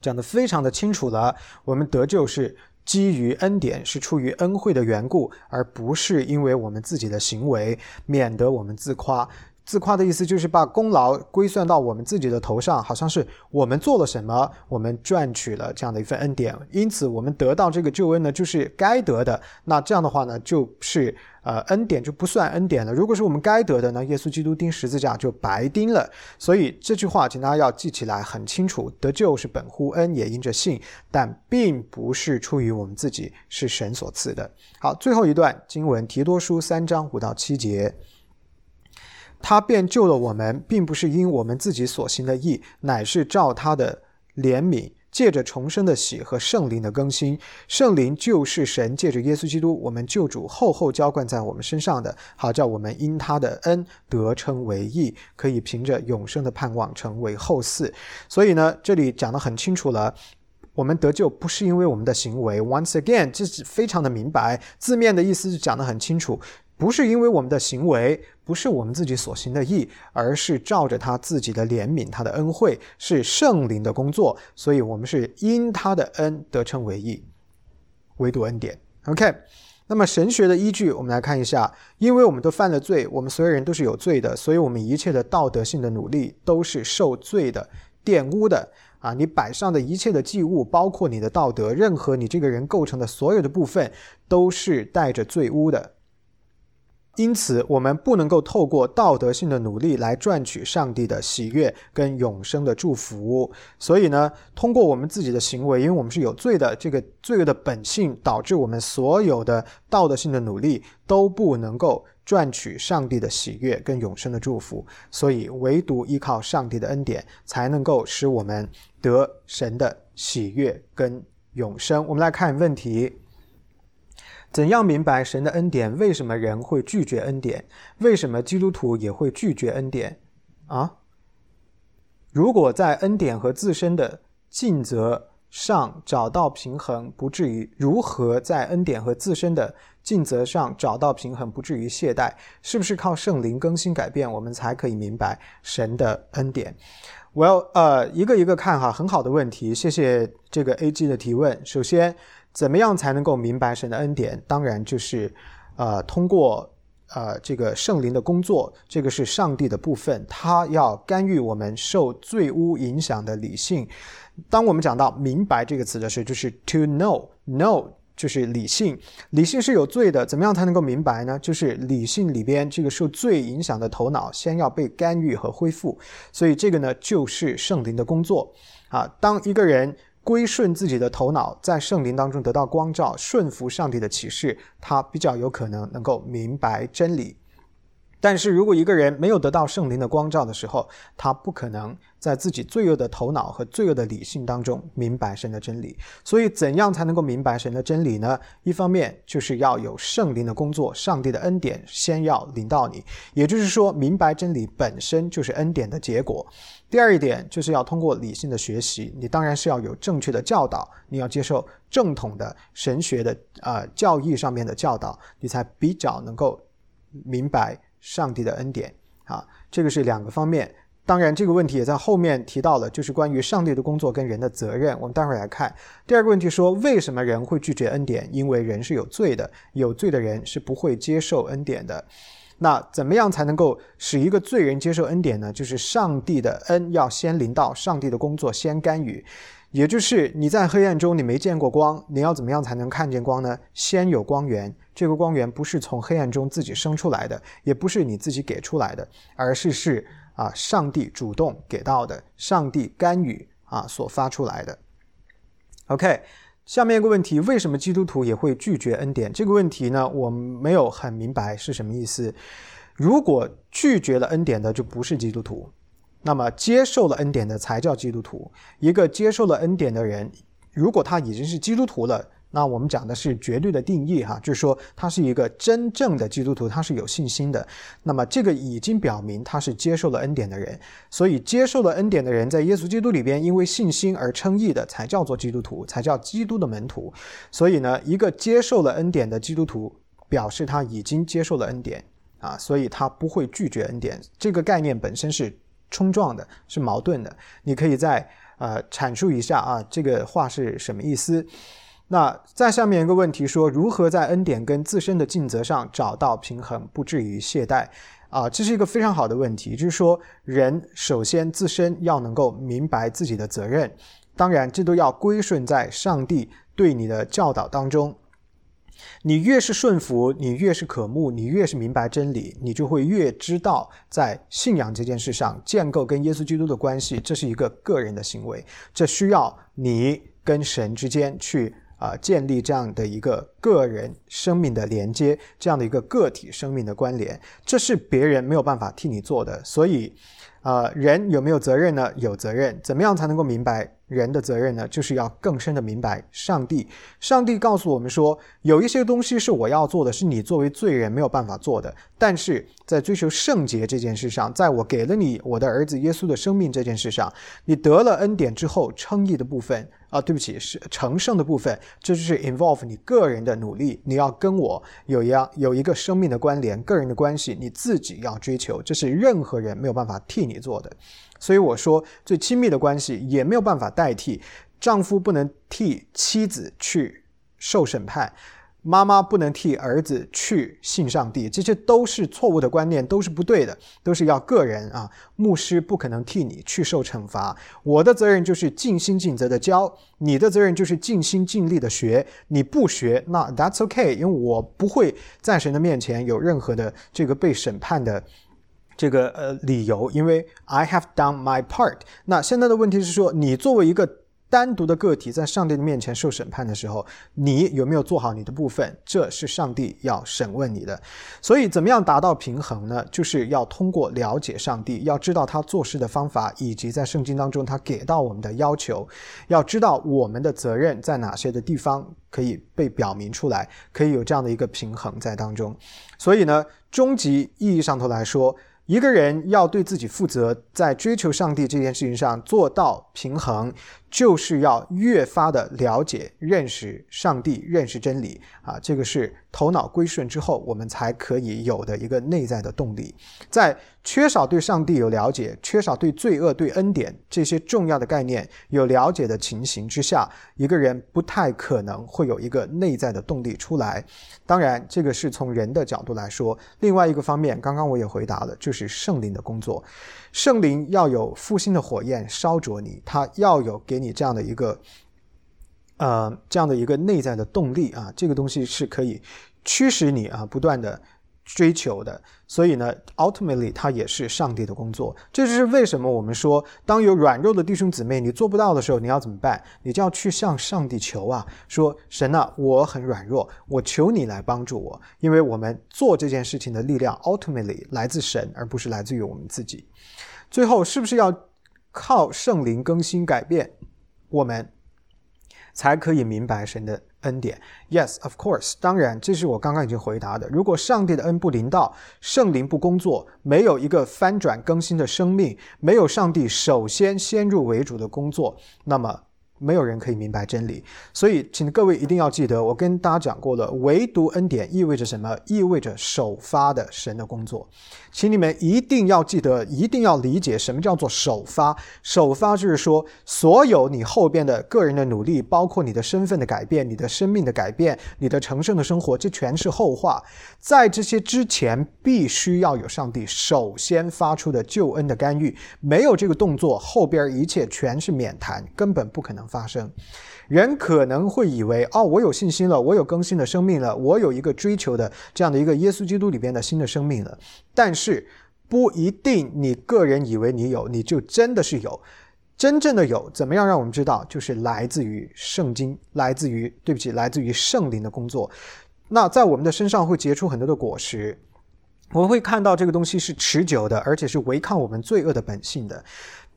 讲得非常的清楚了。我们得救是基于恩典，是出于恩惠的缘故，而不是因为我们自己的行为，免得我们自夸。自夸的意思就是把功劳归算到我们自己的头上，好像是我们做了什么，我们赚取了这样的一份恩典，因此我们得到这个救恩呢，就是该得的。那这样的话呢，就是呃恩典就不算恩典了。如果是我们该得的呢，耶稣基督钉十字架就白钉了。所以这句话，请大家要记起来，很清楚：得救是本乎恩，也因着信，但并不是出于我们自己，是神所赐的。好，最后一段经文，提多书三章五到七节。他便救了我们，并不是因我们自己所行的义，乃是照他的怜悯，借着重生的喜和圣灵的更新。圣灵就是神借着耶稣基督，我们救主厚厚浇灌在我们身上的，好叫我们因他的恩得称为义，可以凭着永生的盼望成为后嗣。所以呢，这里讲得很清楚了，我们得救不是因为我们的行为。Once again，这是非常的明白，字面的意思是讲得很清楚。不是因为我们的行为，不是我们自己所行的义，而是照着他自己的怜悯，他的恩惠是圣灵的工作，所以我们是因他的恩得称为义，唯独恩典。OK，那么神学的依据，我们来看一下，因为我们都犯了罪，我们所有人都是有罪的，所以我们一切的道德性的努力都是受罪的、玷污的啊！你摆上的一切的祭物，包括你的道德，任何你这个人构成的所有的部分，都是带着罪污的。因此，我们不能够透过道德性的努力来赚取上帝的喜悦跟永生的祝福。所以呢，通过我们自己的行为，因为我们是有罪的，这个罪恶的本性导致我们所有的道德性的努力都不能够赚取上帝的喜悦跟永生的祝福。所以，唯独依靠上帝的恩典，才能够使我们得神的喜悦跟永生。我们来看问题。怎样明白神的恩典？为什么人会拒绝恩典？为什么基督徒也会拒绝恩典？啊？如果在恩典和自身的尽责上找到平衡，不至于如何在恩典和自身的尽责上找到平衡，不至于懈怠？是不是靠圣灵更新改变，我们才可以明白神的恩典？Well，呃，一个一个看哈，很好的问题，谢谢这个 A G 的提问。首先。怎么样才能够明白神的恩典？当然就是，呃，通过呃这个圣灵的工作，这个是上帝的部分，他要干预我们受罪污影响的理性。当我们讲到“明白”这个词的时候，就是 to know，know 就是理性，理性是有罪的。怎么样才能够明白呢？就是理性里边这个受罪影响的头脑，先要被干预和恢复。所以这个呢，就是圣灵的工作啊。当一个人。归顺自己的头脑，在圣灵当中得到光照，顺服上帝的启示，他比较有可能能够明白真理。但是如果一个人没有得到圣灵的光照的时候，他不可能在自己罪恶的头脑和罪恶的理性当中明白神的真理。所以，怎样才能够明白神的真理呢？一方面就是要有圣灵的工作，上帝的恩典先要临到你，也就是说，明白真理本身就是恩典的结果。第二一点就是要通过理性的学习，你当然是要有正确的教导，你要接受正统的神学的啊教义上面的教导，你才比较能够明白。上帝的恩典啊，这个是两个方面。当然，这个问题也在后面提到了，就是关于上帝的工作跟人的责任。我们待会儿来看第二个问题，说为什么人会拒绝恩典？因为人是有罪的，有罪的人是不会接受恩典的。那怎么样才能够使一个罪人接受恩典呢？就是上帝的恩要先临到，上帝的工作先干预。也就是你在黑暗中，你没见过光，你要怎么样才能看见光呢？先有光源，这个光源不是从黑暗中自己生出来的，也不是你自己给出来的，而是是啊，上帝主动给到的，上帝干预啊所发出来的。OK，下面一个问题，为什么基督徒也会拒绝恩典？这个问题呢，我没有很明白是什么意思。如果拒绝了恩典的，就不是基督徒。那么接受了恩典的才叫基督徒。一个接受了恩典的人，如果他已经是基督徒了，那我们讲的是绝对的定义哈，就是说他是一个真正的基督徒，他是有信心的。那么这个已经表明他是接受了恩典的人。所以接受了恩典的人，在耶稣基督里边，因为信心而称义的，才叫做基督徒，才叫基督的门徒。所以呢，一个接受了恩典的基督徒，表示他已经接受了恩典啊，所以他不会拒绝恩典。这个概念本身是。冲撞的是矛盾的，你可以再呃阐述一下啊，这个话是什么意思？那在下面一个问题说，如何在恩典跟自身的尽责上找到平衡，不至于懈怠？啊，这是一个非常好的问题，就是说，人首先自身要能够明白自己的责任，当然这都要归顺在上帝对你的教导当中。你越是顺服，你越是渴慕，你越是明白真理，你就会越知道在信仰这件事上建构跟耶稣基督的关系，这是一个个人的行为，这需要你跟神之间去啊建立这样的一个个人生命的连接，这样的一个个体生命的关联，这是别人没有办法替你做的。所以，啊，人有没有责任呢？有责任。怎么样才能够明白？人的责任呢，就是要更深的明白上帝。上帝告诉我们说，有一些东西是我要做的，是你作为罪人没有办法做的。但是在追求圣洁这件事上，在我给了你我的儿子耶稣的生命这件事上，你得了恩典之后称义的部分啊，对不起，是成圣的部分，这就是 involve 你个人的努力，你要跟我有一样有一个生命的关联，个人的关系，你自己要追求，这是任何人没有办法替你做的。所以我说，最亲密的关系也没有办法代替，丈夫不能替妻子去受审判，妈妈不能替儿子去信上帝，这些都是错误的观念，都是不对的，都是要个人啊。牧师不可能替你去受惩罚，我的责任就是尽心尽责的教，你的责任就是尽心尽力的学。你不学，那 That's OK，因为我不会在神的面前有任何的这个被审判的。这个呃理由，因为 I have done my part。那现在的问题是说，你作为一个单独的个体，在上帝的面前受审判的时候，你有没有做好你的部分？这是上帝要审问你的。所以，怎么样达到平衡呢？就是要通过了解上帝，要知道他做事的方法，以及在圣经当中他给到我们的要求，要知道我们的责任在哪些的地方可以被表明出来，可以有这样的一个平衡在当中。所以呢，终极意义上头来说。一个人要对自己负责，在追求上帝这件事情上做到平衡。就是要越发的了解、认识上帝、认识真理啊！这个是头脑归顺之后，我们才可以有的一个内在的动力。在缺少对上帝有了解、缺少对罪恶、对恩典这些重要的概念有了解的情形之下，一个人不太可能会有一个内在的动力出来。当然，这个是从人的角度来说。另外一个方面，刚刚我也回答了，就是圣灵的工作。圣灵要有复兴的火焰烧灼你，他要有给你这样的一个，呃，这样的一个内在的动力啊，这个东西是可以驱使你啊，不断的追求的。所以呢，ultimately，它也是上帝的工作。这就是为什么我们说，当有软弱的弟兄姊妹你做不到的时候，你要怎么办？你就要去向上帝求啊，说神啊，我很软弱，我求你来帮助我，因为我们做这件事情的力量 ultimately 来自神，而不是来自于我们自己。最后，是不是要靠圣灵更新改变，我们才可以明白神的恩典？Yes, of course。当然，这是我刚刚已经回答的。如果上帝的恩不临到，圣灵不工作，没有一个翻转更新的生命，没有上帝首先先入为主的工作，那么。没有人可以明白真理，所以请各位一定要记得，我跟大家讲过了，唯独恩典意味着什么？意味着首发的神的工作，请你们一定要记得，一定要理解什么叫做首发。首发就是说，所有你后边的个人的努力，包括你的身份的改变、你的生命的改变、你的成圣的生活，这全是后话。在这些之前，必须要有上帝首先发出的救恩的干预，没有这个动作，后边一切全是免谈，根本不可能。发生，人可能会以为哦，我有信心了，我有更新的生命了，我有一个追求的这样的一个耶稣基督里边的新的生命了。但是不一定，你个人以为你有，你就真的是有，真正的有。怎么样让我们知道？就是来自于圣经，来自于对不起，来自于圣灵的工作。那在我们的身上会结出很多的果实，我们会看到这个东西是持久的，而且是违抗我们罪恶的本性的。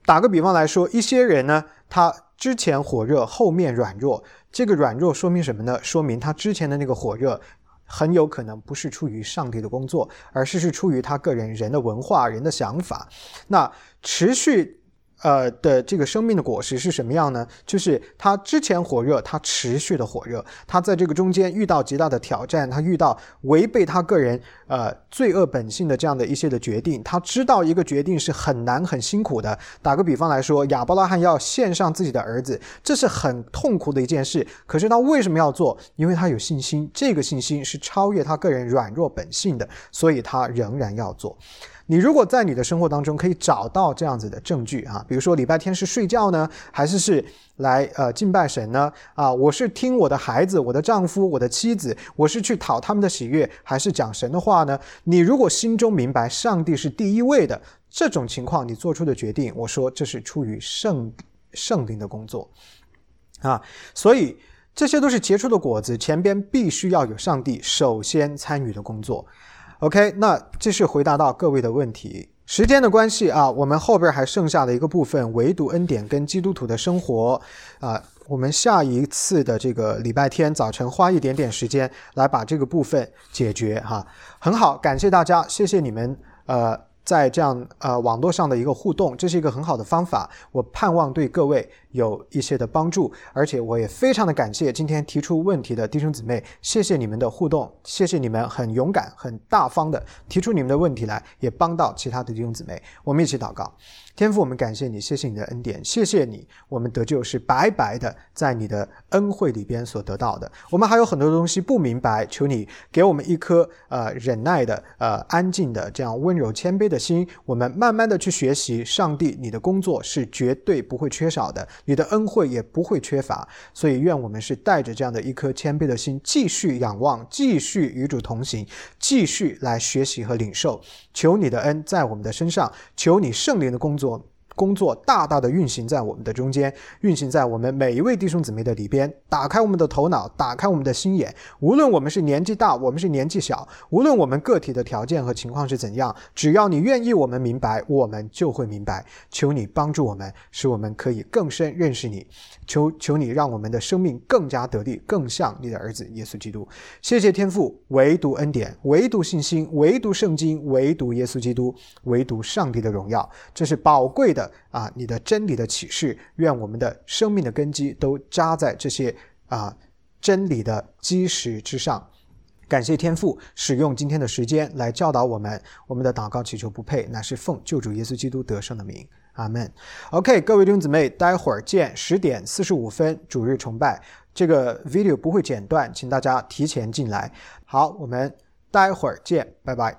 打个比方来说，一些人呢，他之前火热，后面软弱。这个软弱说明什么呢？说明他之前的那个火热，很有可能不是出于上帝的工作，而是是出于他个人人的文化、人的想法。那持续呃的这个生命的果实是什么样呢？就是他之前火热，他持续的火热，他在这个中间遇到极大的挑战，他遇到违背他个人呃罪恶本性的这样的一些的决定，他知道一个决定是很难很辛苦的。打个比方来说，亚伯拉罕要献上自己的儿子，这是很痛苦的一件事。可是他为什么要做？因为他有信心，这个信心是超越他个人软弱本性的，所以他仍然要做。你如果在你的生活当中可以找到这样子的证据啊，比如说礼拜天是睡觉呢，还是是来呃敬拜神呢？啊，我是听我的孩子、我的丈夫、我的妻子，我是去讨他们的喜悦，还是讲神的话呢？你如果心中明白上帝是第一位的这种情况，你做出的决定，我说这是出于圣圣灵的工作啊，所以这些都是结出的果子，前边必须要有上帝首先参与的工作。OK，那继续回答到各位的问题。时间的关系啊，我们后边还剩下的一个部分，唯独恩典跟基督徒的生活啊，我们下一次的这个礼拜天早晨花一点点时间来把这个部分解决哈。很好，感谢大家，谢谢你们呃。在这样呃网络上的一个互动，这是一个很好的方法，我盼望对各位有一些的帮助，而且我也非常的感谢今天提出问题的弟兄姊妹，谢谢你们的互动，谢谢你们很勇敢、很大方的提出你们的问题来，也帮到其他的弟兄姊妹，我们一起祷告。天父，我们感谢你，谢谢你的恩典，谢谢你，我们得救是白白的，在你的恩惠里边所得到的。我们还有很多东西不明白，求你给我们一颗呃忍耐的、呃安静的、这样温柔谦卑的心。我们慢慢的去学习，上帝，你的工作是绝对不会缺少的，你的恩惠也不会缺乏。所以，愿我们是带着这样的一颗谦卑的心，继续仰望，继续与主同行，继续来学习和领受。求你的恩在我们的身上，求你圣灵的工作。工作大大的运行在我们的中间，运行在我们每一位弟兄姊妹的里边，打开我们的头脑，打开我们的心眼。无论我们是年纪大，我们是年纪小，无论我们个体的条件和情况是怎样，只要你愿意，我们明白，我们就会明白。求你帮助我们，使我们可以更深认识你。求求你让我们的生命更加得力，更像你的儿子耶稣基督。谢谢天父，唯独恩典，唯独信心，唯独圣经，唯独耶稣基督，唯独上帝的荣耀。这是宝贵的啊！你的真理的启示，愿我们的生命的根基都扎在这些啊真理的基石之上。感谢天父使用今天的时间来教导我们。我们的祷告祈求不配，乃是奉救主耶稣基督得胜的名。阿门。OK，各位弟兄姊妹，待会儿见，十点四十五分主日崇拜，这个 video 不会剪断，请大家提前进来。好，我们待会儿见，拜拜。